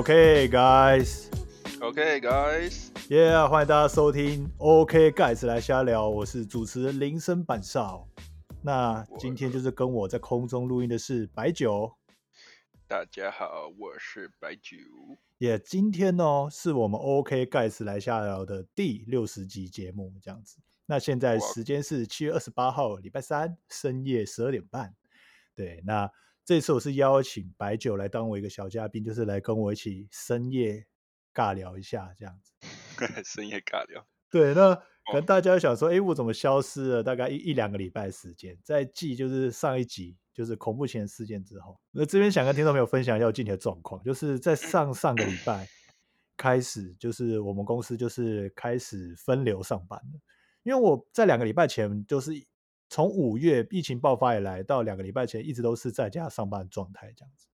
OK guys，OK guys，yeah，欢迎大家收听 OK guys 来瞎聊，我是主持人林森板少。那今天就是跟我在空中录音的是白酒，大家好，我是白酒。也、今天呢是我们 OK guys 来瞎聊的第六十集节目，这样子。那现在哇时间是七月二十八号礼拜三深夜十二点半。对，那这次我是邀请白酒来当我一个小嘉宾，就是来跟我一起深夜尬聊一下这样子。深夜尬聊，对，那可哦能大家想说，哎、我怎么消失了大概一一两个礼拜时间？在继就是上一集就是恐怖前事件之后，那这边想跟听众朋友分享一下我近期的状况，就是在上上个礼拜 开始，就是我们公司就是开始分流上班了。因为我在两个礼拜前，就是从五月疫情爆发以来到两个礼拜前，一直都是在家上班的状态这样子。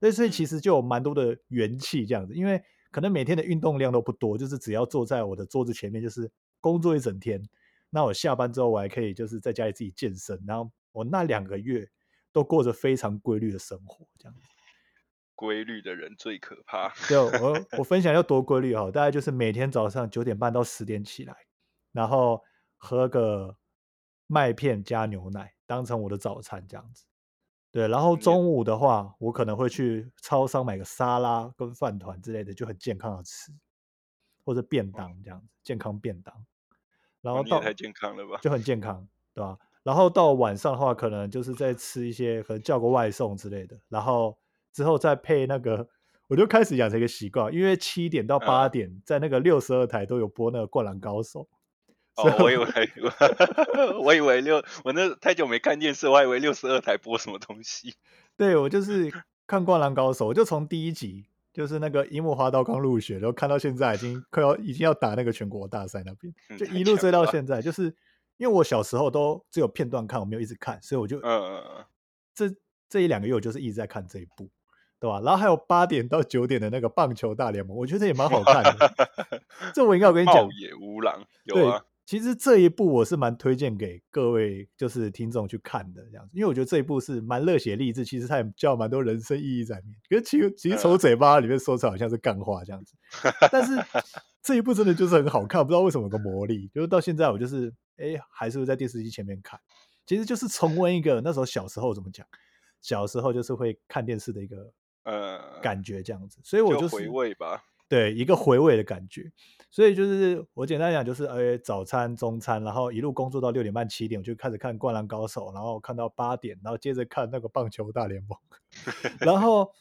那，所以其实就有蛮多的元气这样子，因为可能每天的运动量都不多，就是只要坐在我的桌子前面，就是工作一整天。那我下班之后，我还可以就是在家里自己健身，然后我那两个月都过着非常规律的生活，这样子。规律的人最可怕。对，我 我分享要多规律哈，大概就是每天早上九点半到十点起来，然后喝个麦片加牛奶当成我的早餐这样子。对，然后中午的话，我可能会去超商买个沙拉跟饭团之类的，就很健康的吃，或者便当这样子，健康便当。然后太健康了吧？就很健康，对吧？然后到晚上的话，可能就是在吃一些，可能叫个外送之类的，然后之后再配那个，我就开始养成一个习惯，因为七点到八嗯点在那个六十二台都有播那个《灌篮高手》，哦，我以为 我以为六，我那太久没看电视，我还以为六十二台播什么东西。对我就是看《灌篮高手》，我就从第一集就是那个樱木花道刚入学，然后看到现在已经快要已经要打那个全国大赛那边，嗯就一路追到现在，就是因为我小时候都只有片段看，我没有一直看，所以我就嗯这这一两个月我就是一直在看这一部，对吧？然后还有八点到九点的那个棒球大联盟，我觉得也蛮好看的。这我应该有跟你讲茂，野无狼有对啊，，其实这一部我是蛮推荐给各位就是听众去看的，这样子，因为我觉得这一部是蛮热血励志，其实它也教蛮多人生意义在里面。可是其实其实从嗯嘴巴里面说出来好像是干话这样子，但是这一部真的就是很好看，不知道为什么有个魔力，就是到现在我就是哎还是会在电视机前面看，其实就是重温一个那时候小时候怎么讲，小时候就是会看电视的一个呃，感觉这样子，所以我就是回味吧。对一个回味的感觉。所以就是我简单讲，就是呃早餐、中餐，然后一路工作到六点半、七点，我就开始看《灌篮高手》，然后看到八点，然后接着看那个棒球大联盟，然后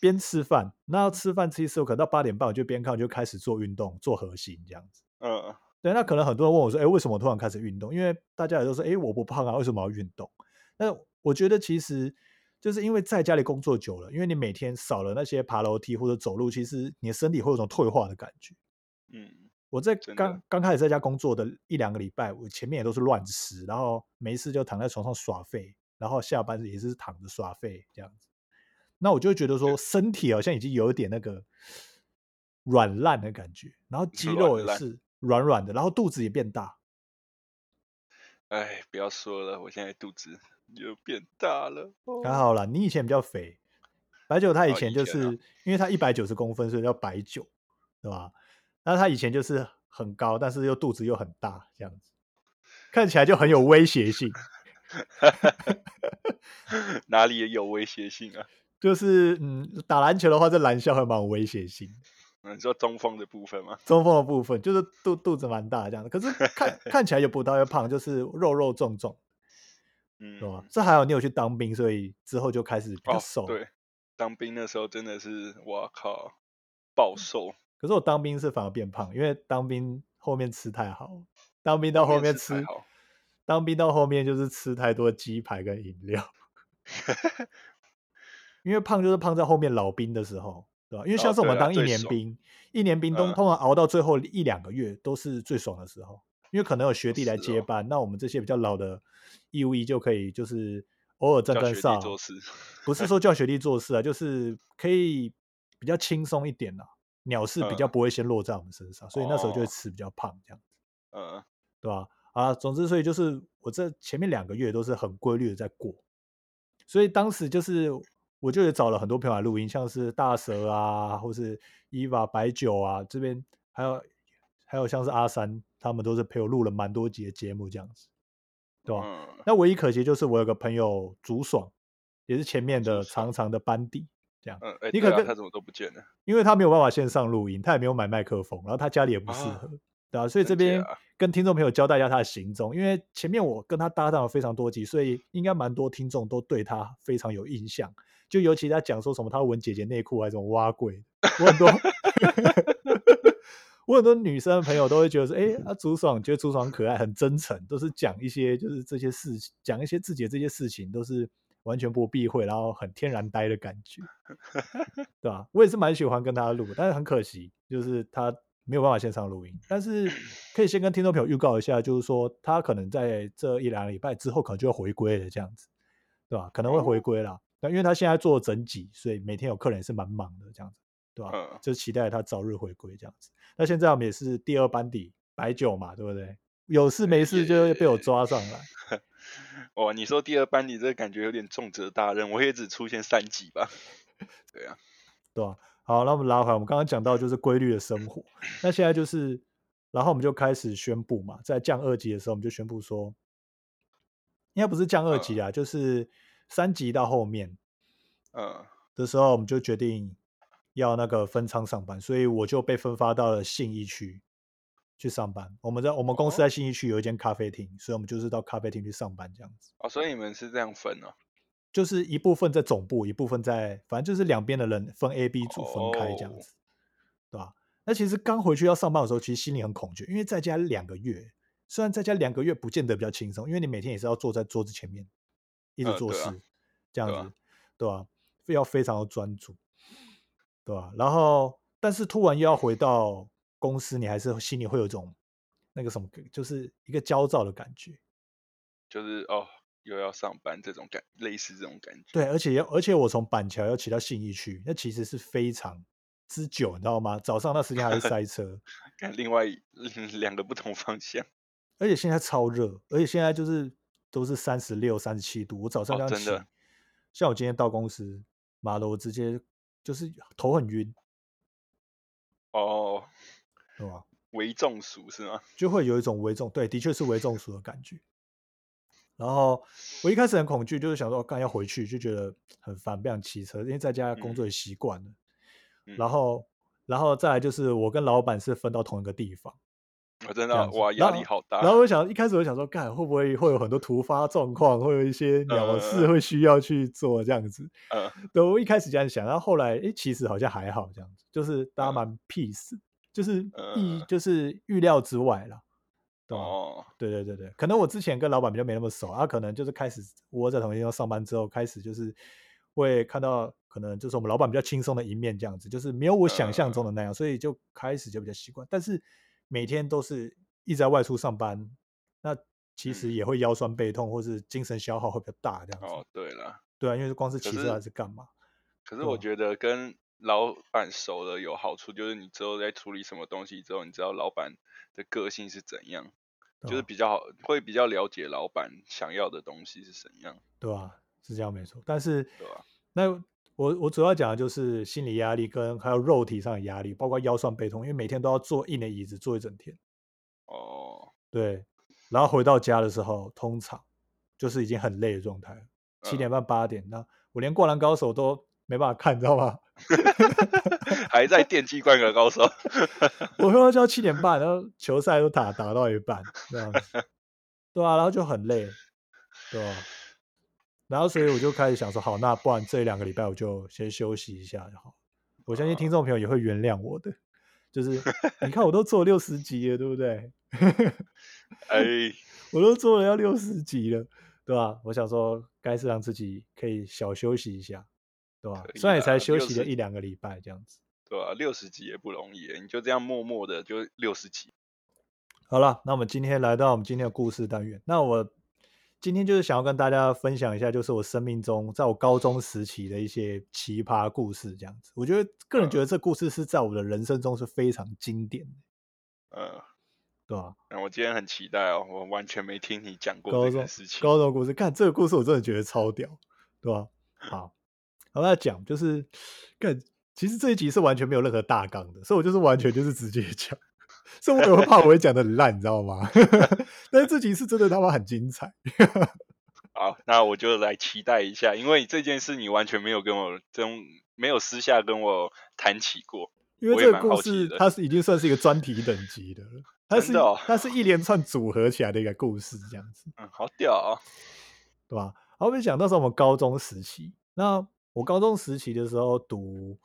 边吃饭，那吃饭吃一吃，我可能到八点半，我就边看，我就开始做运动，做核心这样子。嗯，对，那可能很多人问我说：“哎，为什么我突然开始运动？”因为大家也都说：“哎，我不胖啊，为什么要运动？”那我觉得其实就是因为在家里工作久了，因为你每天少了那些爬楼梯或者走路，其实你的身体会有种退化的感觉。嗯，我在刚刚开始在家工作的一两个礼拜，我前面也都是乱吃，然后没事就躺在床上耍废，然后下班也是躺着耍废这样子。那我就觉得说，身体好像已经有一点那个软烂的感觉，然后肌肉也是软软的，然后肚子也变大。哎，不要说了，我现在肚子又变大了。哦还好啦，你以前比较肥，白酒他以哦前就是、因为他一百九十公分，所以叫白酒，对吧？那他以前就是很高，但是又肚子又很大，这样子，看起来就很有威胁性。哪里也有威胁性啊？就是嗯，打篮球的话，这篮下会蛮有威胁性你说中锋的部分吗？中锋的部分就是肚肚子蛮大这样的，可是看看起来也不太会胖，就是肉肉重重，嗯，对吧？这还好你有去当兵，所以之后就开始比较哦瘦。，对，当兵的时候真的是，哇靠，暴瘦。可是我当兵是反而变胖，因为当兵后面吃太好，当兵到后面吃当兵到后面就是吃太多鸡排跟饮料，因为胖就是胖在后面老兵的时候，对吧？因为像是我们当一年兵，一年兵都。嗯通常熬到最后一两个月都是最爽的时候，因为可能有学弟来接班，那我们这些比较老的义务役就可以就是偶尔站叫学弟站哨，做事不是 说叫学弟做事啊，就是可以比较轻松一点啦、鸟是比较嗯不会先落在我们身上，所以那时候就会哦吃比较胖这样子。嗯，对吧？啊，总之，所以就是我这前面两个月都是很规律的在过，所以当时就是我就也找了很多朋友来录音，像是大蛇啊，或是伊娃白酒啊，这边还有还有像是阿三，他们都是陪我录了蛮多集的节目这样子，对吧？嗯，那唯一可惜就是我有个朋友竹爽，也是前面的长长的班底，这样，嗯，哎，你可跟啊他怎么都不见了？因为他没有办法线上录音，他也没有买麦克风，然后他家里也不适啊合，对啊，所以这真边跟听众朋友交代一下他的行踪，因为前面我跟他搭档了非常多集，所以应该蛮多听众都对他非常有印象。就尤其他讲说什么他闻姐姐内裤还是什么挖鬼，我很多 我很多女生朋友都会觉得说，哎、啊朱爽觉得朱爽很可爱，很真诚，都是讲一些就是这些事情，讲一些自己的这些事情都是完全不避讳，然后很天然呆的感觉。对吧、我也是蛮喜欢跟他录，但是很可惜，就是他没有办法线上录音。但是可以先跟听众朋友预告一下，就是说他可能在这一两个礼拜之后，可能就会回归了，这样子，对吧、可能会回哦归啦。那因为他现在做整集，所以每天有客人也是蛮忙的，这样子，对吧、嗯就期待他早日回归这样子。那现在我们也是第二班底白酒嘛，对不对？有事没事就被我抓上来。哦，你说第二班，你这感觉有点重责大任，我也只出现三集吧？对啊，对啊、好，那我们拉回来，我们刚刚讲到就是规律的生活，那现在就是，然后我们就开始宣布嘛，在降二级的时候，我们就宣布说，应该不是降二级啊，就是三级到后面嗯，的时候，我们就决定要那个分仓上班，所以我就被分发到了信义区去上班。我们在我们公司哦在信义区有一间咖啡厅，所以我们就是到咖啡厅去上班这样子。哦，所以你们是这样分哦？就是一部分在总部，一部分在，反正就是两边的人分 A、B 组分开这样哦子，对吧？那其实刚回去要上班的时候，其实心里很恐惧，因为在家两个月，虽然在家两个月不见得比较轻松，因为你每天也是要坐在桌子前面一直做事，呃对啊这样子，对吧？要非常的专注，对吧？然后，但是突然又要回到公司，你还是心里会有一种那个什么，就是一个焦躁的感觉。就是哦，又要上班这种感，类似这种感觉。对，而且要，而且我从板桥要骑到信义区，那其实是非常之久，你知道吗？早上那时间还是塞车，看另外一 两个不同方向。而且现在超热，而且现在就是都是三十六、三十七度。我早上这样骑，哦真的像我今天到公司，妈的，我直接就是头很晕，哦，对吧？为中暑是吗？就会有一种微中，对，的确是微中暑的感觉。然后我一开始很恐惧，就是想说，干要回去，就觉得很烦，不想骑车，因为在家工作也习惯了。嗯然后，然后再来就是我跟老板是分到同一个地方，我真的哇，压力好大。然后我想一开始我想说，干会不会会有很多突发状况，会有一些鸟事呃会需要去做这样子。嗯对，我一开始这样想，然后后来诶，其实好像还好这样子，就是大家嗯蛮 peace，就是意嗯就是预料之外了。哦，对对对对，可能我之前跟老板比较没那么熟，啊，可能就是开始窝在同一地方上班之后，开始就是会看到可能就是我们老板比较轻松的一面，这样子，就是没有我想象中的那样，所以就开始就比较习惯。但是每天都是一直在外出上班，那其实嗯也会腰酸背痛，或是精神消耗会比较大这样子。哦，对了，对啊，因为光是可骑车是还是干嘛？可是我觉得跟老板熟了有好处，就是你之后在处理什么东西之后，你知道老板的个性是怎样，就是比较好，会比较了解老板想要的东西是怎样，对啊？是这样没错，但是对吧？那我我主要讲的就是心理压力跟还有肉体上的压力，包括腰酸背痛，因为每天都要坐硬的椅子坐一整天。哦，对，然后回到家的时候，通常就是已经很累的状态了，七点嗯半八点，那我连《灌篮高手》都没办法看，你知道吗？还在电击灌篮高手，我回到家七点半，然后球赛都打打到一半这样子，对啊，然后就很累，对吧、然后所以我就开始想说，好，那不然这两个礼拜我就先休息一下就好。我相信听众朋友也会原谅我的，就是你看我都做六十集了，对不对？哎，我都做了要六十集了，对吧？我想说，该是让自己可以小休息一下，对吧虽然也才休息了一两个礼拜这样子。对吧？六十集也不容易，你就这样默默的就六十集，好了，那我们今天来到我们今天的故事单元。那我今天就是想要跟大家分享一下，就是我生命中在我高中时期的一些奇葩故事，这样子。我觉得个人觉得这故事是在我的人生中是非常经典的，嗯。对吧？那我今天很期待哦，我完全没听你讲过高中这个事情。高中故事，看这个故事我真的觉得超屌，对吧？好，我在讲就是，干，其实这一集是完全没有任何大纲的，所以我就是完全就是直接讲，所以我也会怕我会讲的很烂，你知道吗？但是这集是真的他妈很精彩。好，那我就来期待一下，因为这件事你完全没有跟我真没有私下跟我谈起过。因为这个故事它是已经算是一个专题等级的了，它是哦它是一连串组合起来的一个故事，这样子。嗯，好屌啊！对吧？然后我们讲到时候我们高中时期，那我高中时期的时候读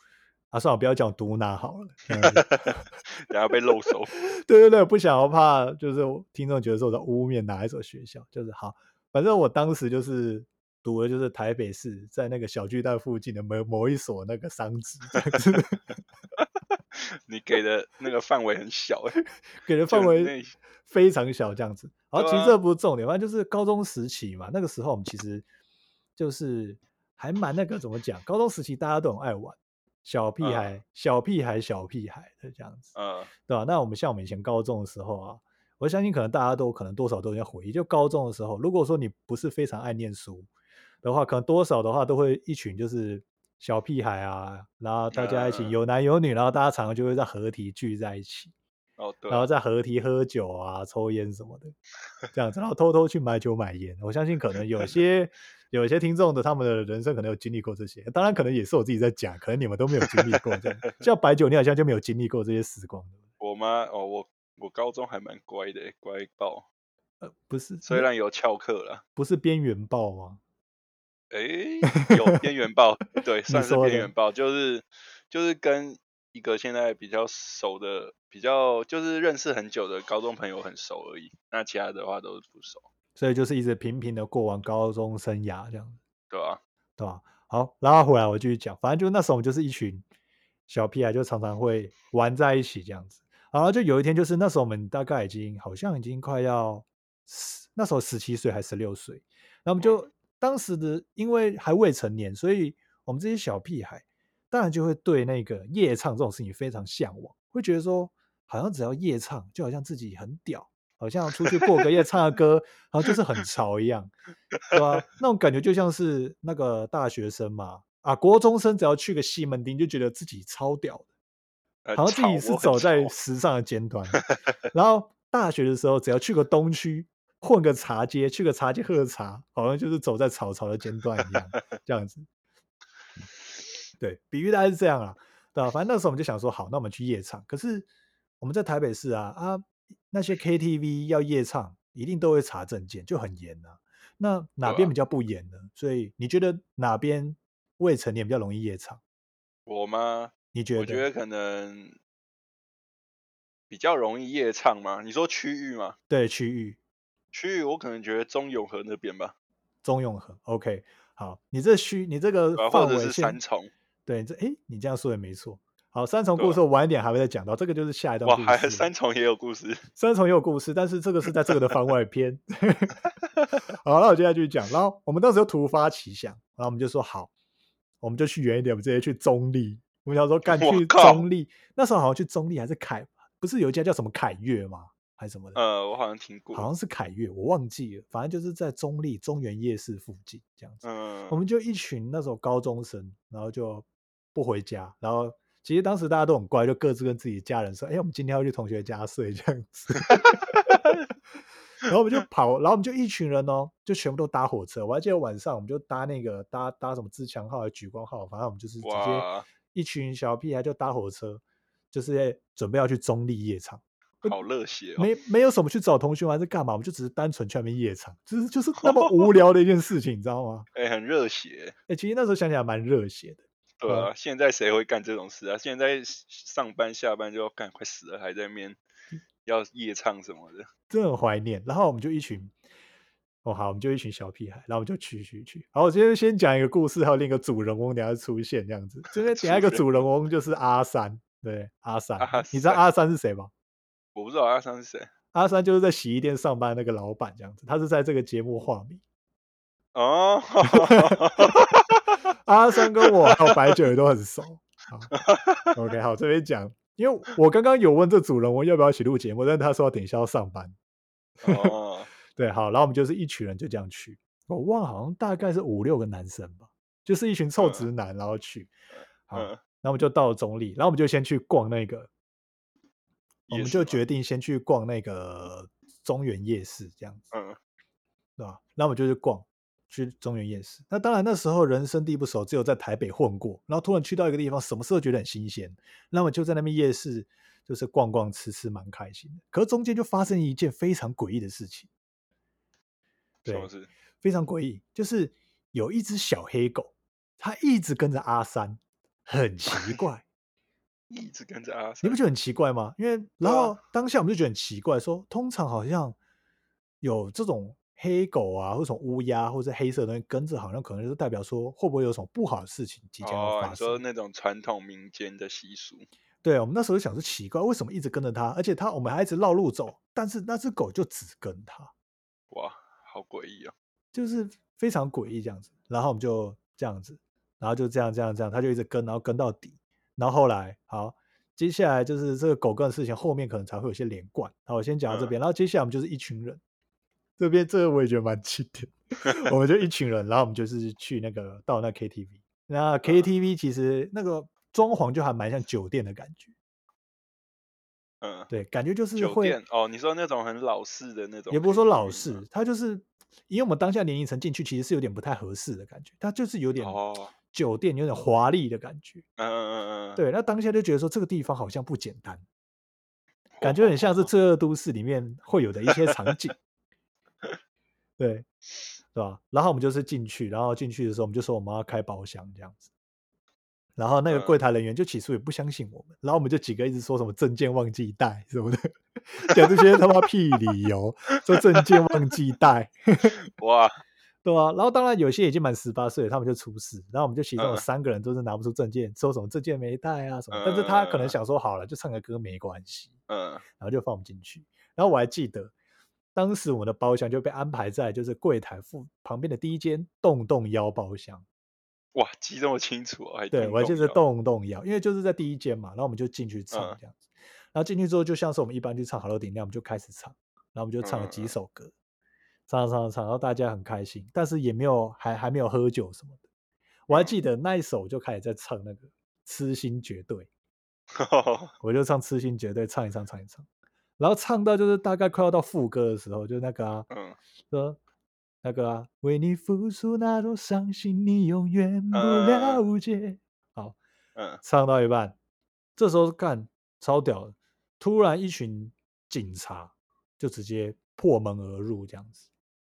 啊，算了，不要讲读哪好了，这样子 等下被露手。对对对，不想要怕，就是听众觉得说我在污蔑哪一所学校，就是好，反正我当时就是读的就是台北市在那个小巨蛋附近的某某一所那个商职，你给的那个范围很小哎、给的范围非常小，这样子。然其实这不是重点，反正就是高中时期嘛，那个时候我们其实就是还蛮那个怎么讲，高中时期大家都很爱玩，小屁嗯。孩、小屁孩、小屁孩的这样子，嗯。对吧、那我们像我们以前高中的时候啊，我相信可能大家都可能多少都有点回忆，就高中的时候，如果说你不是非常爱念书的话，可能多少的话都会一群就是小屁孩啊，然后大家一起嗯。有男有女，然后大家常常就会在合体聚在一起。哦对然后在合体喝酒啊、抽烟什么的，这样子，然后偷偷去买酒买烟。我相信可能有些 有些听众的他们的人生可能有经历过这些，当然可能也是我自己在讲，可能你们都没有经历过这样。像白酒，你好像就没有经历过这些时光，我吗哦，我我高中还蛮乖的欸，乖爆，呃，不是，虽然有翘课了，不是边缘爆吗？哎，有边缘爆，对，算是边缘报，就是就是跟一个现在比较熟的、比较就是认识很久的高中朋友很熟而已，那其他的话都是不熟，所以就是一直平平的过完高中生涯这样子。对吧、对吧？好，拉回来我继续讲，反正就那时候我们就是一群小屁孩，就常常会玩在一起这样子。然后就有一天，就是那时候我们大概已经好像已经快要十那时候十七岁还十六岁，那我们就当时的因为还未成年，所以我们这些小屁孩当然就会对那个夜唱这种事情非常向往，会觉得说好像只要夜唱，就好像自己很屌，好像出去过个夜唱个歌，然后就是很潮一样。对吧、那种感觉就像是那个大学生嘛，啊，国中生只要去个西门町，就觉得自己超屌的，呃好像自己是走在吵时尚的尖端。然后大学的时候，只要去个东区，混个茶街，去个茶街喝个茶，好像就是走在草草的尖端一样，这样子。对，比喻大概是这样啊，对吧、反正那时候我们就想说，好，那我们去夜唱。可是我们在台北市啊啊，那些 KTV 要夜唱，一定都会查证件，就很严啊。那哪边比较不严呢？所以你觉得哪边未成年比较容易夜唱？我吗？你觉得？我觉得可能比较容易夜唱嘛。你说区域吗？对区域区域我可能觉得中永和那边吧，中永和，OK，好，你这区你这个对啊或者是范围线三重。对，这哎，你这样说也没错。好，三重故事我晚一点还会再讲到，这个就是下一段哇，故还。三重也有故事。三重也有故事，但是这个是在这个的番外篇。好，那我接下来继续讲。然后我们当时就突发奇想，然后我们就说好，我们就去远一点，我们直接去中立。我们想说干去中立，那时候好像去中立还是凯，不是有一家叫什么凯悦吗？还是什么的？呃，我好像听过。好像是凯悦，我忘记了。反正就是在中立中原夜市附近这样子。嗯，我们就一群那时候高中生，然后就不回家，然后其实当时大家都很乖，就各自跟自己家人说：“哎、我们今天要去同学家睡这样子。”然后我们就跑，然后我们就一群人哦，就全部都搭火车。我还记得晚上我们就搭那个搭搭什么自强号、还是莒光号，反正我们就是直接哇一群小屁孩就搭火车，就是准备要去中立夜场。好热血哦！没没有什么去找同学玩还是干嘛，我们就只是单纯去那边夜场，就是就是那么无 聊的一件事情，你知道吗？哎、很热血。哎、其实那时候想起来蛮热血的。对啊，现在谁会干这种事啊？现在上班下班就要干，快死了还在那边嗯要夜唱什么的。真的很怀念。然后我们就一群，哦好，我们就一群小屁孩，然后我们就去去去。好，我今天先讲一个故事，还有另一个主人翁等一下出现这样子。这边等一下一个主人翁就是阿三，对阿三，阿你知道阿三是谁吗？我不知道阿三是谁阿三就是在洗衣店上班那个老板这样子，他是在这个节目化名。哦。阿三跟我还有白酒也都很熟。好 OK，好，这边讲，因为我刚刚有问这主人我要不要一起录节目，但是他说等一下要上班。哦，对，好，然后我们就是一群人就这样去，我忘了好像大概是五六个男生吧，就是一群臭嗯直男，然后去。好，嗯，然后我们就到了中立，然后我们就先去逛那个，我们就决定先去逛那个中原夜市，这样子，嗯对吧？然后我们就去逛，去中原夜市。那当然那时候人生地不熟，只有在台北混过，然后突然去到一个地方，什么事都觉得很新鲜，那么就在那边夜市就是逛逛吃吃，蛮开心的。可是中间就发生一件非常诡异的事情，对？非常诡异，就是有一只小黑狗，它一直跟着阿三，很奇 怪。一直跟着阿三你不，觉得很奇怪吗？因为然后当下我们就觉得很奇怪，说通常好像有这种黑狗啊，或者什么乌鸦，或者是黑色的东西跟着，好像可能就是代表说会不会有什么不好的事情即将发你说。那种传统民间的习俗，对，我们那时候就想说奇怪，为什么一直跟着它，而且它我们还一直绕路走，但是那只狗就只跟它，哇，好诡异啊。就是非常诡异这样子。然后我们就这样子，然后就这样这样这样，它就一直跟，然后跟到底。然后后来好，接下来就是这个狗跟的事情，后面可能才会有些连贯。好，我先讲到这边，然后接下来我们就是一群人，这边这个我也觉得蛮经典，我们就一群人，然后我们就是去那个到那 KTV，那 KTV 其实那个装潢就还蛮像酒店的感觉，嗯，对，感觉就是酒会店哦，你说那种很老式的那种，也不是说老式，它就是因为我们当下年龄层进去，其实是有点不太合适的感觉，它就是有点哦。酒店有点华丽的感觉。嗯嗯嗯嗯，对，那当下就觉得说这个地方好像不简单，感觉很像是《罪恶都市》里面会有的一些场景。对，对吧？然后我们就是进去，然后进去的时候我们就说我们要开包厢这样子，然后那个柜嗯台人员就起初也不相信我们，然后我们就几个一直说什么证件忘记带什么的，讲这些他妈屁理由，说证件忘记带。哇，对啊，然后当然有些已经满十八岁了，他们就出事，然后我们就其中有嗯三个人都是拿不出证件，说什么证件没带啊什么，但是他可能嗯想说好了，就唱个歌没关系，嗯然后就放我们进去。然后我还记得，当时我们的包厢就被安排在就是柜台附旁边的第一间洞洞幺包厢，哇，记这么清楚哦，还对我还记得洞洞幺，因为就是在第一间嘛，然后我们就进去唱嗯这样子，然后进去之后就像是我们一般去唱好乐迪那样，我们就开始唱，然后我们就唱了嗯几首歌。唱唱唱，然后大家很开心，但是也没有还还没有喝酒什么的。我还记得那一首就开始在唱那个《痴心绝对》，我就唱《痴心绝对》，唱一唱唱一唱，然后唱到就是大概快要到副歌的时候，就那个啊，嗯说那个啊，为你付出那种伤心，你永远不嗯了解。好，嗯唱到一半，这时候干超屌的，突然一群警察就直接破门而入，这样子。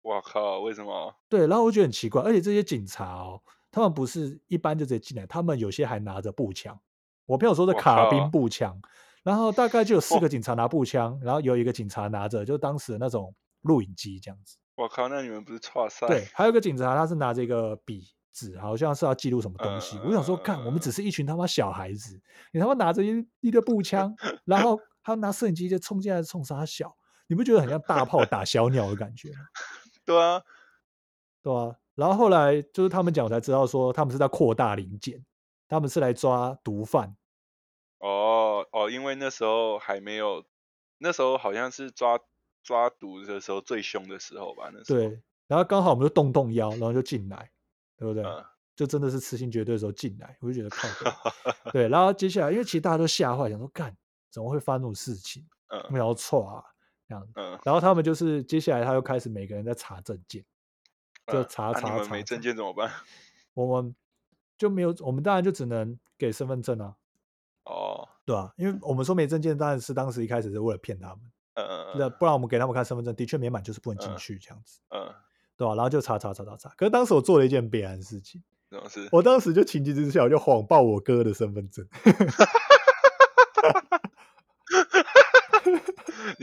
我靠，为什么？对，然后我觉得很奇怪，而且这些警察哦，他们不是一般就直接进来，他们有些还拿着步枪。我朋友说的卡宾步枪，然后大概就有四哇个警察拿步枪，然后有一个警察拿着就当时的那种录影机这样子。我靠，那你们不是错赛？对，还有一个警察他是拿着一个笔纸，好像是要记录什么东西。我想说，看，我们只是一群他妈小孩子，你他妈拿着一一个步枪，然后还要拿摄影机就冲进来冲杀小，你不觉得很像大炮打小鸟的感觉吗？对啊，对啊，然后后来就是他们讲，我才知道说他们是在扩大零件，他们是来抓毒贩。哦哦，因为那时候还没有，那时候好像是抓抓毒的时候最凶的时候吧？那时候，对，然后刚好我们就动动腰，然后就进来，对不对？嗯就真的是痴心绝对的时候进来，我就觉得靠北。对，然后接下来，因为其实大家都吓坏，想说干怎么会发生这种事情？我嗯没有错啊这样子。嗯，然后他们就是接下来他又开始每个人在查证件，就查查查你们没证件怎么办？我们就没有，我们当然就只能给身份证啊，哦，对吧、因为我们说没证件，当然是当时一开始是为了骗他们。嗯嗯那嗯不然我们给他们看身份证，的确没满就是不能进嗯去这样子，嗯，对吧、然后就查查查查查。可是当时我做了一件悲然的事情？我当时就情急之下，我就谎报我哥的身份证。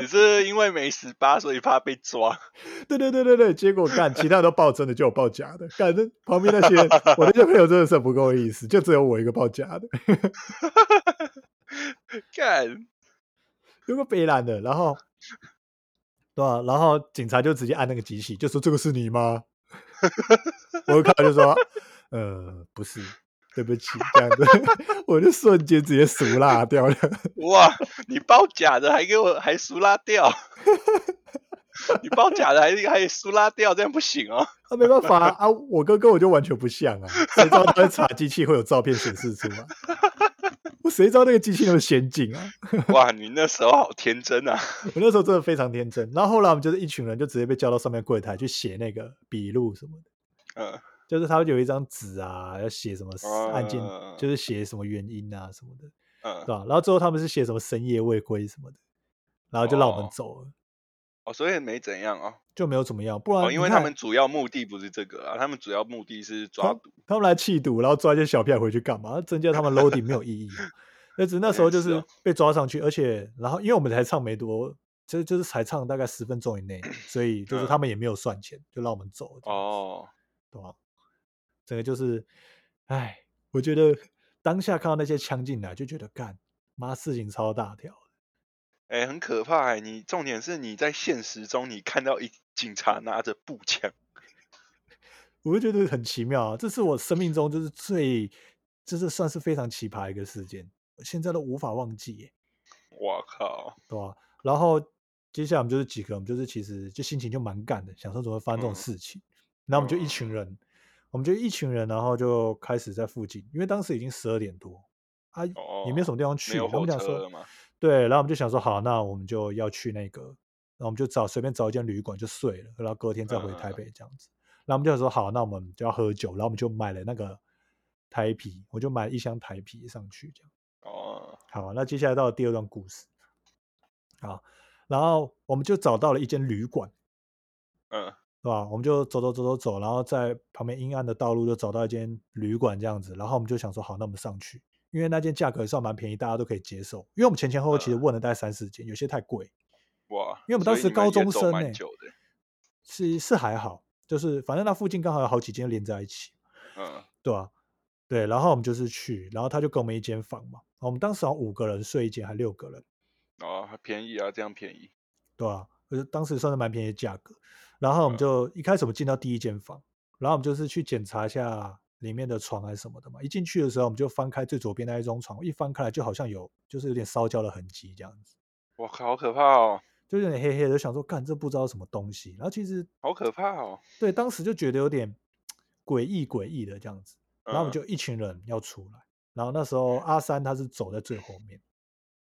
你是因为没十八，所以怕被抓？对对对对对，结果干其他人都报真的，就有报假的。干这旁边那些人我那些朋友真的是不够意思，就只有我一个报假的，干，有个悲然的。然后，对吧、然后警察就直接按那个机器，就说这个是你吗？我一看就说，呃，不是，对不起，这样子，我就瞬间直接熟辣掉了。哇，你包假的还给我还熟拉掉？你包假的还还熟拉掉，这样不行哦。啊，没办法啊，啊我哥跟我就完全不像啊，谁知道他在查机器会有照片显示出来？我谁知道那个机器那么先进啊？哇，你那时候好天真啊！我那时候真的非常天真。然后后来我们就是一群人，就直接被叫到上面柜台去写那个笔录什么的。嗯，就是他有一张纸啊，要写什么案件，嗯就是写什么原因啊什么的，嗯对，吧？然后最后他们是写什么深夜未归什么的，然后就让我们哦走了，哦，所以没怎样哦。就没有怎么样。不然哦，因为他们主要目的不是这个啊，他们主要目的是抓他赌。他们来气赌，然后抓一些小屁孩回去干嘛？增加他们 loading 没有意义啊。那只是那时候就是被抓上去，而且然后因为我们才唱没多，就就是才唱大概十分钟以内，所以就是嗯他们也没有算钱，就让我们走了。哦，对吧？整个就是，哎，我觉得当下看到那些枪进来，就觉得干妈事情超大条。哎、很可怕哎、你重点是你在现实中你看到一警察拿着步枪，我就觉得很奇妙啊！这是我生命中就是最，这是算是非常奇葩一个事件，我现在都无法忘记耶，我靠！对吧？然后接下来我们就是几个，我们就是其实就心情就蛮干的，想说怎么会发生这种嗯事情。然后我们就一嗯群人，我们就一群人，然后就开始在附近，因为当时已经十二点多啊，也没有什么地方去，我们想说？对，然后我们就想说，好，那我们就要去那个，然后我们就找随便找一间旅馆就睡了，然后隔天再回台嗯北这样子。然后我们就想说，好，那我们就要喝酒，然后我们就买了那个台啤，我就买了一箱台啤上去，这样。哦，好，那接下来到了第二段故事，好，然后我们就找到了一间旅馆，嗯对吧？我们就走走走走走，然后在旁边阴暗的道路就找到一间旅馆这样子，然后我们就想说，好，那我们上去，因为那间价格也算蛮便宜，大家都可以接受。因为我们前前后后其实嗯问了大概三四间，有些太贵，哇！因为我们当时高中生欸蛮久的，是是还好，就是反正那附近刚好有好几间连在一起，嗯对吧、对，然后我们就是去，然后他就给我们一间房嘛，我们当时好像五个人睡一间，还六个人，哦，还便宜啊，这样便宜，对啊、而且当时算是蛮便宜的价格。然后我们嗯就、一开始我们进到第一间房，然后我们就是去检查一下里面的床还是什么的嘛。一进去的时候，我们就翻开最左边那一张床，一翻开来就好像有就是有点烧焦的痕迹这样子，哇靠，好可怕哦，就有点黑黑的，就想说干这不知道什么东西。然后其实好可怕哦。对当时就觉得有点诡异诡异的这样子。然后我们嗯就一群人要出来，然后那时候阿三他是走在最后面，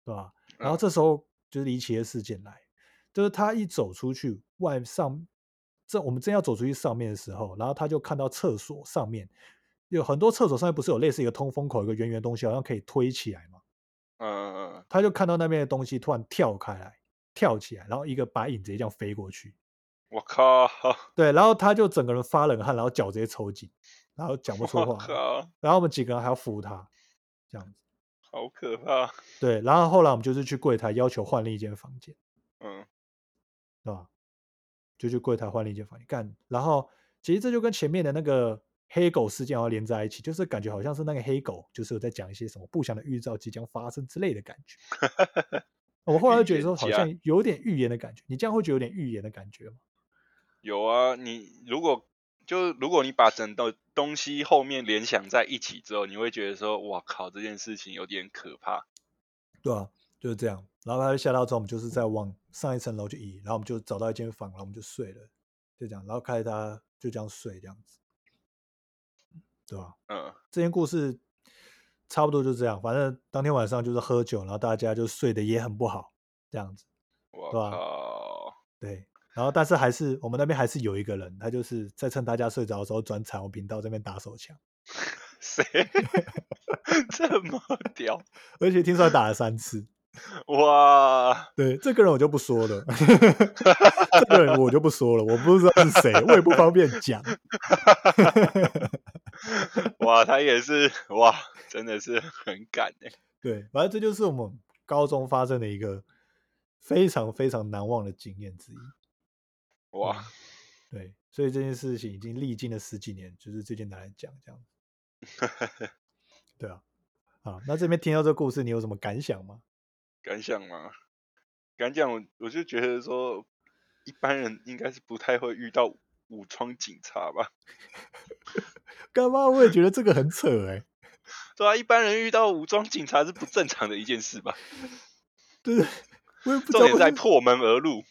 对吧？然后嗯这时候就是离奇的事件来，就是他一走出去外上，这我们正要走出去上面的时候，然后他就看到厕所上面有很多厕所上面不是有类似一个通风口，一个圆圆的东西，好像可以推起来嘛？嗯嗯嗯，他就看到那边的东西突然跳开来，跳起来，然后一个白影直接这样飞过去，我靠，对，然后他就整个人发冷汗，然后脚直接抽筋，然后讲不出我话然后我们几个人还要扶他，这样子。好可怕。对，然后后来我们就是去柜台要求换另一间房间，嗯对吧？就去柜台换另一间房间干。然后其实这就跟前面的那个黑狗事件要连在一起，就是感觉好像是那个黑狗就是有在讲一些什么不祥的预兆即将发生之类的感觉。我后来就觉得说，好像有点预言的感觉。你这样会觉得有点预言的感觉吗？有啊，你如果就如果你把整个东西后面联想在一起之后，你会觉得说，哇靠，这件事情有点可怕。对啊，就是这样。然后他就下到之后，我们就是在往上一层楼就移，然后我们就找到一间房，然后我们就睡了，就这样。然后开着他就这样睡，这样子，对吧、嗯，这件故事差不多就这样，反正当天晚上就是喝酒，然后大家就睡得也很不好，这样子。我对吧，对，然后但是还是我们那边还是有一个人，他就是在趁大家睡着的时候转彩虹频道这边打手枪，谁 这么屌？而且听说打了三次。哇，对，这个人我就不说了，这个人我就不说了，我不知道是谁，我也不方便讲。哇，他也是哇，真的是很敢哎。对，反正这就是我们高中发生的一个非常非常难忘的经验之一。哇，对，所以这件事情已经历经了十几年，就是最近拿来讲这样。对啊，啊，那这边听到这个故事，你有什么感想吗？敢想吗？敢讲，我我就觉得说，一般人应该是不太会遇到武装警察吧？干嘛？我也觉得这个很扯哎、对啊，一般人遇到武装警察是不正常的一件事吧？对，我也不知重点在破门而入。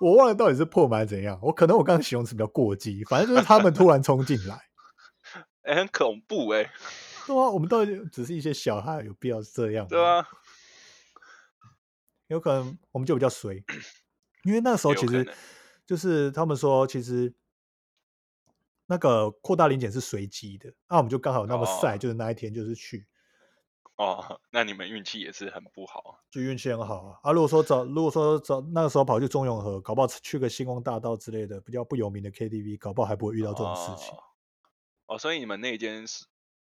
我忘了到底是破门还是怎样，我可能我刚刚形容词比较过激，反正就是他们突然冲进来，哎、很恐怖哎、对啊，我们到底只是一些小孩，有必要这样吗？对啊，有可能我们就比较衰，因为那时候其实就是他们说，其实那个扩大零检是随机的，那、我们就刚好那么晒，哦就是那一天就是去，哦，那你们运气也是很不好。就运气很好啊。啊，如果说早，如果说早那个时候跑去中永和，搞不好去个星光大道之类的比较不有名的 KTV，搞不好还不会遇到这种事情。哦。哦，所以你们那间是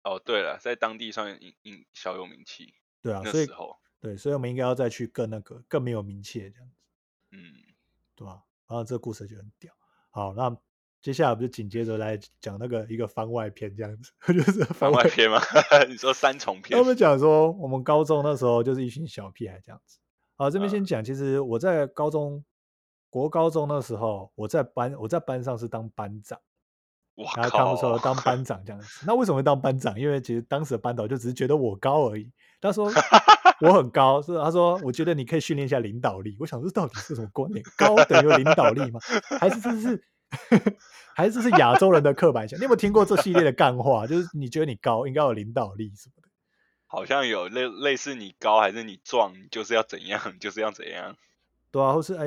哦，对了，在当地算应应小有名气。对啊，所以那时候，对，所以我们应该要再去更那个更没有名气的这样子，嗯，对吧？然后这个故事就很屌。好，那接下来我们就紧接着来讲那个一个番外篇这样子，就是番番外篇吗？你说三重篇他？们讲说，我们高中那时候就是一群小屁孩这样子。好，这边先嗯讲，其实我在高中国高中那时候，我在班我在班上是当班长，哇然后他们说靠！当班长这样子。那为什么会当班长？因为其实当时的班导就只是觉得我高而已。他说 我很高，是他说我觉得你可以训练一下领导力。我想说到底是什么观念？高等于有领导力吗？还是这是还是这是亚洲人的刻板印象？你有没有听过这系列的干话？就是你觉得你高应该有领导力什么的。好像有类类似你高还是你壮，就是要怎样，就是要怎样。对啊，或是哎、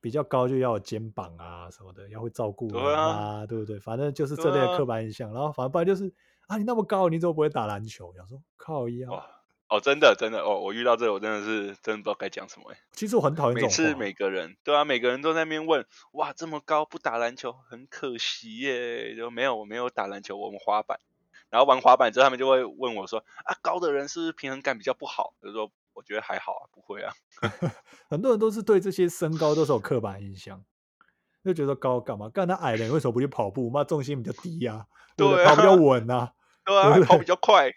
比较高就要有肩膀啊什么的，要会照顾人对啊啊，对不对？反正就是这类的啊刻板印象。然后反正不然就是啊，你那么高，你怎么不会打篮球？想说靠腰。哇哦，真的真的哦，我遇到这个我真的是真的不知道该讲什么哎。其实我很讨厌这种每次每个人对啊，每个人都在那边问，哇，这么高不打篮球很可惜耶。就没有我没有打篮球，我们滑板。然后玩滑板之后，他们就会问我说，啊，高的人是不是平衡感比较不好？我就说我觉得还好啊，不会啊。很多人都是对这些身高都是有刻板印象，就觉得高干嘛？干他矮人为什么不去跑步？妈重心比较低呀、对跑比较稳啊，对啊，跑比较快。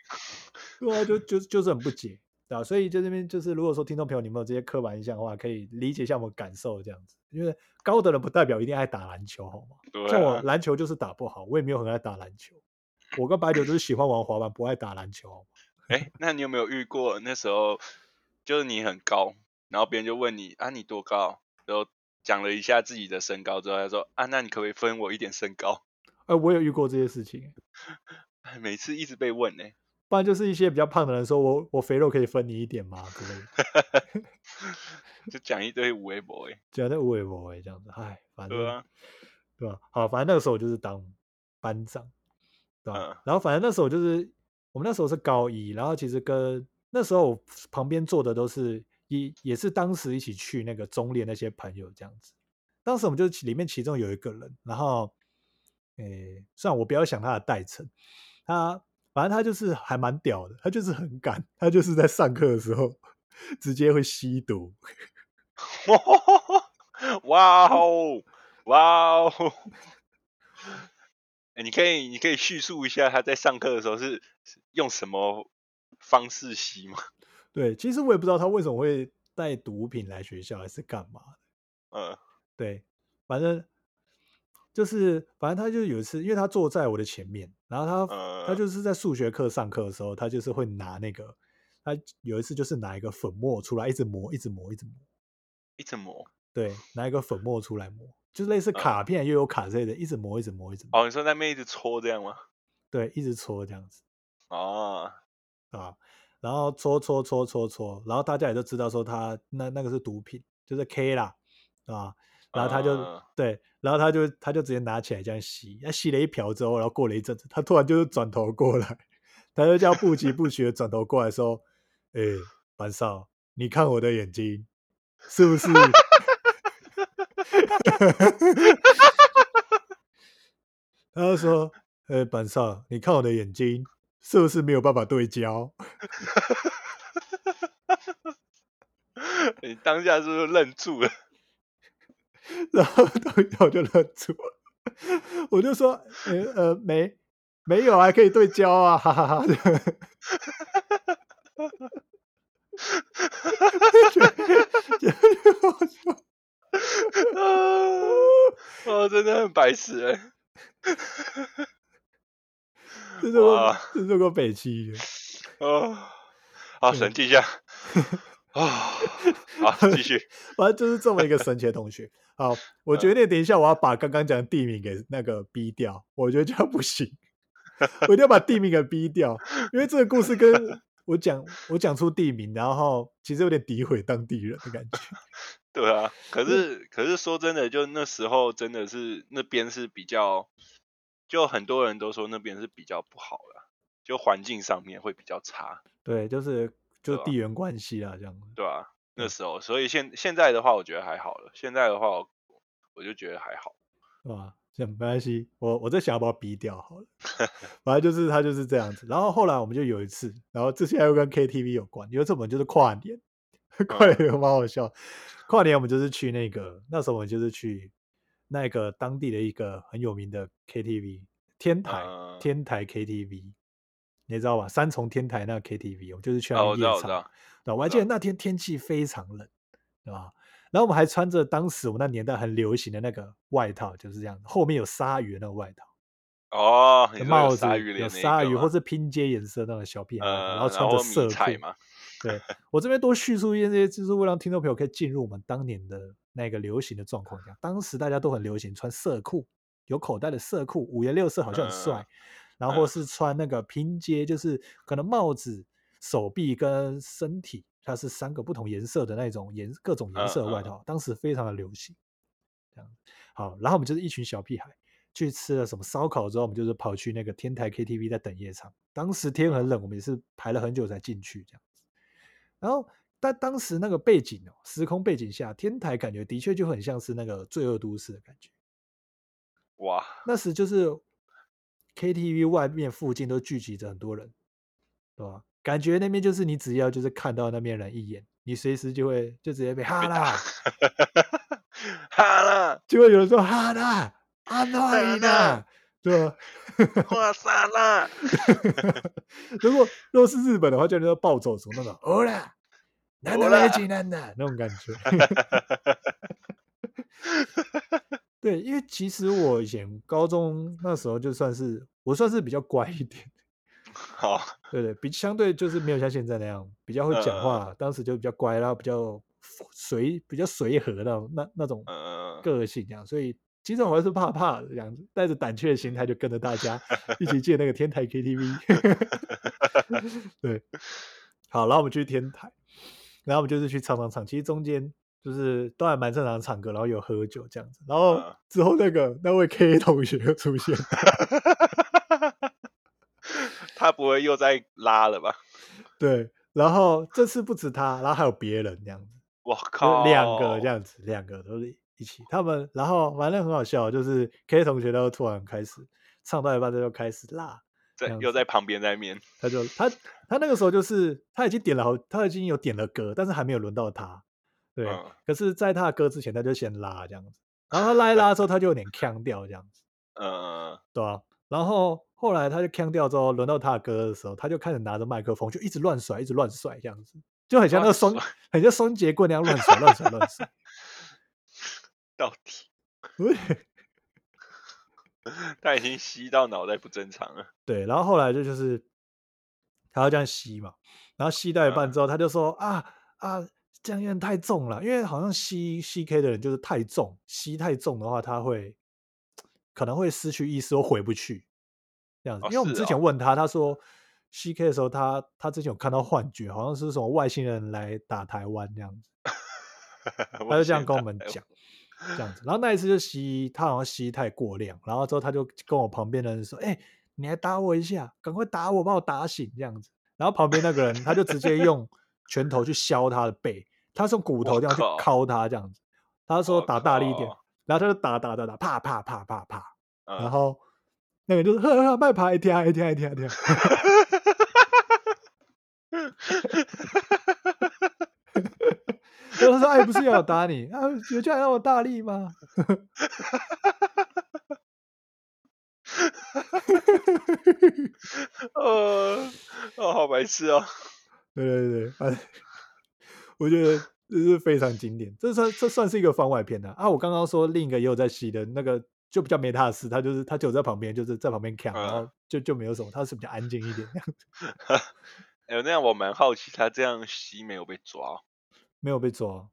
对啊，就就就是很不解，对啊，所以就这边就是，如果说听众朋友你们有这些刻板印象的话，可以理解一下我们感受这样子，因为高的人不代表一定爱打篮球，好吗？对像我啊，篮球就是打不好，我也没有很爱打篮球。我跟白酒都是喜欢玩滑板，不爱打篮球。好吗哎，那你有没有遇过那时候就是你很高，然后别人就问你啊你多高，然后讲了一下自己的身高之后，他说啊那你可不可以分我一点身高？哎、我有遇过这些事情，每次一直被问呢、不然就是一些比较胖的人说我我肥肉可以分你一点吗之类的，就讲一堆无微博哎，觉得无为不为这样子，哎，反正对啊，对吧？好，反正那个时候我就是当班长，对吧？嗯然后反正那时候就是我们那时候是高一，然后其实跟那时候我旁边坐的都是也也是当时一起去那个中联那些朋友这样子。当时我们就其里面其中有一个人，然后诶，虽然我不要想他的代称，他反正他就是还蛮屌的，他就是很敢，他就是在上课的时候直接会吸毒。哇哦，哇哦！哎，你可以你可以叙述一下他在上课的时候是是用什么方式吸吗？对，其实我也不知道他为什么会带毒品来学校，还是干嘛的。嗯对，反正就是，反正他就有一次，因为他坐在我的前面，然后他、他呃，就是在数学课上课的时候，他就是会拿那个，他有一次就是拿一个粉末出来，一直磨，一直磨，一直磨，一直磨。对，拿一个粉末出来磨，就是类似卡片又有卡之类的，一直磨，一直磨，一直磨，哦，你说在那边一直搓这样吗？对，一直搓这样子哦，啊，然后搓搓搓搓搓，然后大家也都知道说他那那个是毒品，就是 K 啦，啊，然后他就、嗯对，然后他就他就直接拿起来这样吸，他吸了一瓢之后，然后过了一阵子，他突然就是转头过来，他就这样不疾不徐的转头过来说：“哎、班少，你看我的眼睛，是不是？” 他就说：“呃、班少，你看我的眼睛，是不是没有办法对焦？”你当下是不是愣住了？然后当下我就愣住了，我就说，呃呃，没没有啊，还可以对焦啊，哈哈哈就就我说哦，真的很白痴哎、这。是我哇这是个北七的，哦，好，对冷静一下。啊，好，继续。反正就是这么一个神奇的同学。好，我决定等一下我要把刚刚讲的地名给那个逼掉，我觉得这样不行，我一定要把地名给逼掉，因为这个故事跟我讲我讲出地名，然后其实有点诋毁当地人的感觉。对啊，可是可是说真的，就那时候真的是那边是比较，就很多人都说那边是比较不好的，就环境上面会比较差。对，就是就地缘关系啦，这样子。对啊，那时候，所以现现在的话，我觉得还好了。现在的话，我我就觉得还好。是吧？这样没关系，我我在想要把它逼掉好了。反正就是他就是这样子。然后后来我们就有一次，然后这些又跟 KTV 有关。有一次我们就是跨年，跨年蛮好笑。跨年我们就是去那个那时候我们就是去那个当地的一个很有名的 KTV 天台、嗯天台 KTV，你知道吧？三重天台那个 KTV，我们就是去那哦，我，我边夜唱。知道。对，我还记得那天天气非常冷，对吧？然后我们还穿着当时我们那年代很流行的那个外套，就是这样，后面有鲨鱼的那个外套，哦，帽子鲨鱼脸有鲨鱼或是拼接颜色那种小屁孩外套，呃，然后穿着色裤。彩嘛。对我这边多叙述一些这些，就是为了让听众朋友可以进入我们当年的那个流行的状况下。当时大家都很流行穿色裤，有口袋的色裤，五颜六色，好像很帅。嗯然后是穿那个拼接，就是可能帽子、手臂跟身体，它是三个不同颜色的那种颜各种颜色的外套，当时非常的流行。这样好，然后我们就是一群小屁孩去吃了什么烧烤之后，我们就是跑去那个天台 KTV 在等夜场。当时天很冷，我们也是排了很久才进去这样子。然后但当时那个背景哦，时空背景下，天台感觉的确就很像是那个罪恶都市的感觉。哇，那时就是 KTV 外面附近都聚集着很多人，对吧？感觉那边就是你只要就是看到那边人一眼，你随时就会就直接被哈啦，哈啦，就会有人说哈啦，安娜伊娜，对吧？哇塞啦，如果如果是日本的话，就叫暴走族那种，哦啦，难得来济南的那种感觉。对，因为其实我以前高中那时候就算是我算是比较乖一点，好，对对，比相对就是没有像现在那样比较会讲话，当时就比较乖，然后比较随比较随和的那那种嗯，个性这样，所以其实我还是怕怕的这样子，带着胆怯的心态就跟着大家一起进那个天台 KTV。对，好，然后我们去天台，然后我们就是去唱唱唱，其实中间就是都还蛮正常唱歌，然后有喝酒这样子，然后嗯之后那个那位 K 同学又出现，他不会又在拉了吧？对，然后这次不止他，然后还有别人这样子。就我靠，两个这样子，两个都是一起。他们然后反正很好笑，就是 K 同学都突然开始唱到一半，他就开始辣，在又在旁边在面，他就他他那个时候就是他已经点了好，他已经有点了歌，但是还没有轮到他。对，嗯。可是在他的歌之前，他就先拉这样子，然后他拉一拉之后，他就有点腔调这样子，嗯，对啊，然后后来他就腔调之后，轮到他的歌的时候，他就开始拿着麦克风就一直乱甩，一直乱甩这样子，就很像那个双，很像双节棍那样乱甩、乱甩、乱甩。到底 对。他已经吸到脑袋不正常了，对，然后后来就就是他要这样吸嘛，然后吸到一半之后，他就说啊啊，这样有点太重了，因为好像吸吸 K 的人就是太重，吸太重的话，他会可能会失去意识或回不去这样子。哦因为我们之前问他，他说吸 K 的时候，他他之前有看到幻觉，好像是什么外星人来打台湾这样子。他他就这样跟我们讲，这样子。然后那一次就吸，他好像吸太过量，然后之后他就跟我旁边的人说：“哎、你来打我一下，赶快打我，把我打醒。”这样子。然后旁边那个人他就直接用拳头去削他的背，他是用骨头我这样去敲他这样子。他说打大力一点，然后他就打打打打，啪啪啪啪啪，然嗯，后那个就是呵呵，卖牌一天一天一天一天。然后他说：“哎，不是要我打你啊？有叫你让我大力吗？”呃，哦，好白痴哦，对对对，反正我觉得这是非常经典，这算这算是一个番外篇的啊。我刚刚说另一个也有在吸的那个，就比较没他的事，他就是他就在旁边，就是在旁边看，然后嗯就就没有什么，他是比较安静一点这样子。哎、那样我蛮好奇，他这样吸没有被抓哦？没有被抓，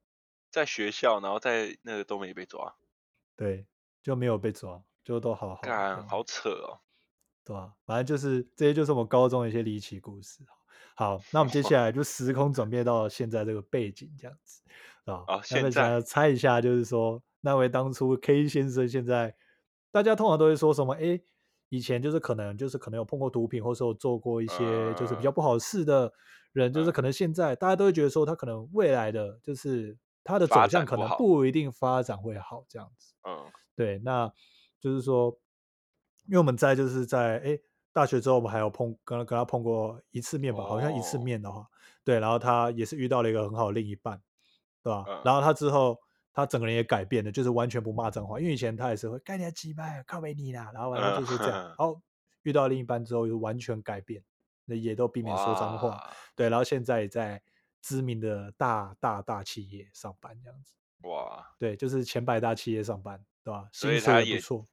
在学校，然后在那个都没被抓，对，就没有被抓，就都好好的这干，好扯哦。对吧？反正就是这些，就是我们高中的一些离奇故事。好，那我们接下来就时空转变到现在这个背景这样子啊。现在想要猜一下，就是说那位当初 K 先生，现在大家通常都会说什么？诶，以前就是可能就是可能有碰过毒品，或者说有做过一些就是比较嗯不好事的人，就是嗯可能现在大家都会觉得说他可能未来的就是他的走向可能不一定发展会好这样子。嗯对，那就是说，因为我们在就是在哎大学之后，我们还有碰跟跟他碰过一次面吧，好像一次哦面的话，对，然后他也是遇到了一个很好的另一半，对吧？嗯然后他之后他整个人也改变了，就是完全不骂脏话，因为以前他也是会干你鸡掰，靠北你啦，然后完了就是这样，嗯然后遇到另一半之后又完全改变，那也都避免说脏话，哇对，然后现在也在知名的大大大企业上班这样子。哇，对，就是前百大企业上班，对吧？所以薪水也不错，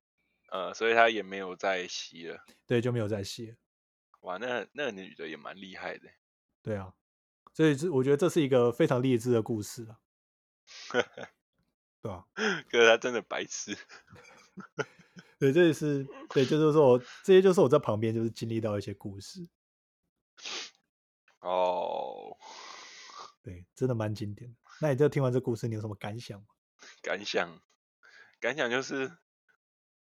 呃，所以他也没有再吸了。对，就没有再吸了。哇，那那个女的也蛮厉害的。对啊，所以这我觉得这是一个非常励志的故事啊，对吧、可是他真的白痴。对，这也是对，就是说我这些就是我在旁边就是经历到一些故事，哦，对，真的蛮经典的。那你这听完这故事，你有什么感想吗？感想，感想就是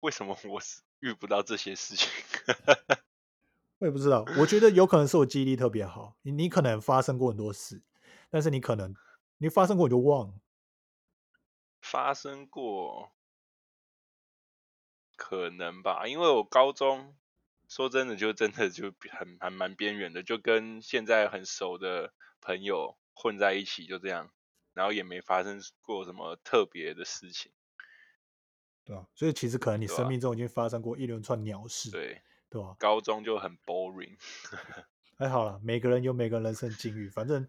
为什么我是遇不到这些事情？我也不知道，我觉得有可能是我记忆力特别好，你你可能发生过很多事，但是你可能你发生过你就忘了。发生过，可能吧，因为我高中说真的就真的就很还蛮边缘的，就跟现在很熟的朋友混在一起，就这样，然后也没发生过什么特别的事情。对吧、所以其实可能你生命中已经发生过一连串鸟事，对，对吧、高中就很 boring。还好啦，每个人有每个人人生境遇，反正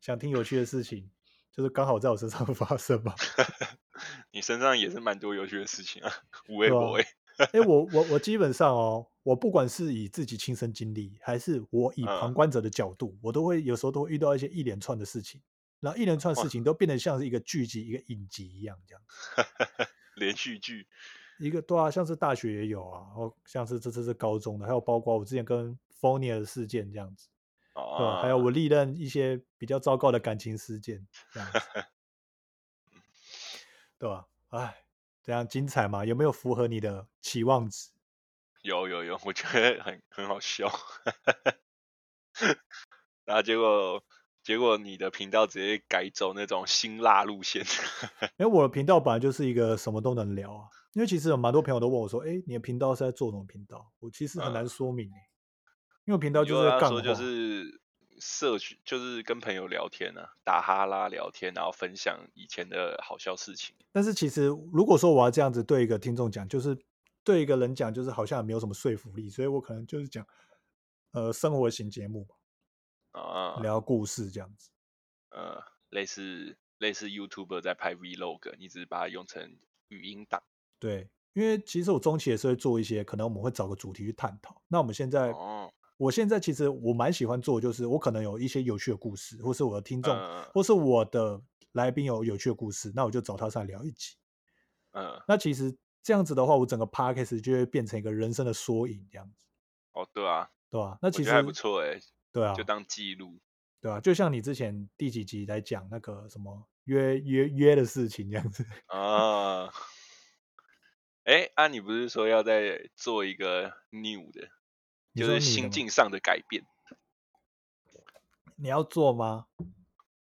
想听有趣的事情，就是刚好在我身上 发生嘛。你身上也是蛮多有趣的事情啊，无微不微。哎、我我我基本上哦，我不管是以自己亲身经历，还是我以旁嗯观者的角度，我都会有时候都会遇到一些一连串的事情，然后一连串事情都变得像是一个剧集、一个影集一样，这样。连续剧一个对啊，像是大学也有啊，然后像是这次是高中的，还有包括我之前跟 f o n i a 的事件这样子，对吧、啊，还有我历任一些比较糟糕的感情事件 这样子，对吧、哎，这样精彩吗？有没有符合你的期望值？有有有，我觉得很很好笑。然后结果结果你的频道直接改走那种辛辣路线，因为我的频道本来就是一个什么都能聊啊。因为其实有蛮多朋友都问我说：“哎，你的频道是在做什么频道？”我其实很难嗯说明、欸、因为频道就是在干就是社区，就是跟朋友聊天啊，打哈拉聊天，然后分享以前的好笑事情。但是其实如果说我要这样子对一个听众讲，就是对一个人讲，就是好像也没有什么说服力，所以我可能就是讲呃生活型节目吧，啊，聊故事这样子。呃，类似类似 YouTuber 在拍 Vlog，你只是把它用成语音档。对，因为其实我中期也是会做一些，可能我们会找个主题去探讨。那我们现在，哦，我现在其实我蛮喜欢做，就是我可能有一些有趣的故事，或是我的听众，嗯或是我的来宾有有趣的故事，那我就找他上来聊一集。嗯，那其实这样子的话，我整个 podcast 就会变成一个人生的缩影，这样子，哦，对啊，对啊？那其实还不错哎，对啊，就当记录。对啊？就像你之前第几集来讲那个什么约约约的事情这样子，啊，哎，啊，你不是说要再做一个 new 的，你就是心境上的改变？你要做吗？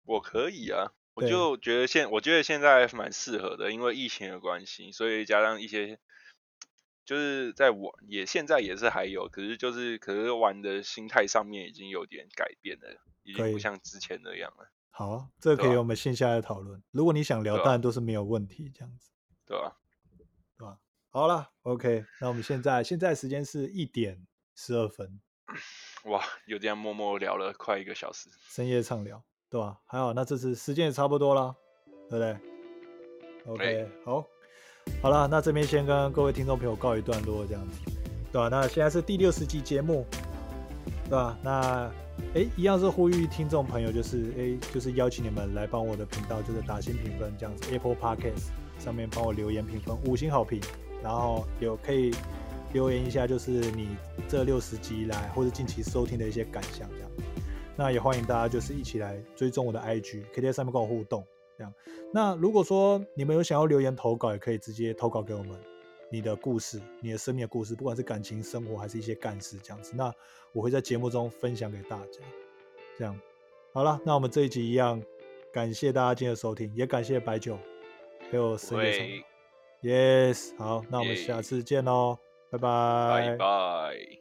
我可以啊，我就觉得现我觉得现在蛮适合的，因为疫情的关系，所以加上一些就是在玩，也现在也是还有，可是就是可是玩的心态上面已经有点改变了，已经不像之前那样了，好啊，这个可以我们线下来讨论。如果你想聊，啊当然都是没有问题，这样子，对吧？对吧？好了，OK，那我们现在现在时间是一点十二分，哇，有这样默默聊了快一个小时，深夜畅聊，对吧？还好，那这次时间也差不多啦，对不对？OK，好，好了，那这边先跟各位听众朋友告一段落，这样子，对吧？那现在是第六十集节目，对吧？那哎，一样是呼吁听众朋友，就是哎，就是邀请你们来帮我的频道，就是打新评分这样子，Apple Podcast 上面帮我留言评分五星好评，然后有可以留言一下，就是你这六十集来或者近期收听的一些感想这样。那也欢迎大家就是一起来追踪我的 IG，可以在上面跟我互动这样。那如果说你们有想要留言投稿，也可以直接投稿给我们。你的故事，你的生命的故事，不管是感情生活还是一些干事这样子，那我会在节目中分享给大家。这样，好了，那我们这一集一样，感谢大家今天的收听，也感谢白酒陪我深夜唱。Yes，好，那我们下次见喽，拜拜。拜拜。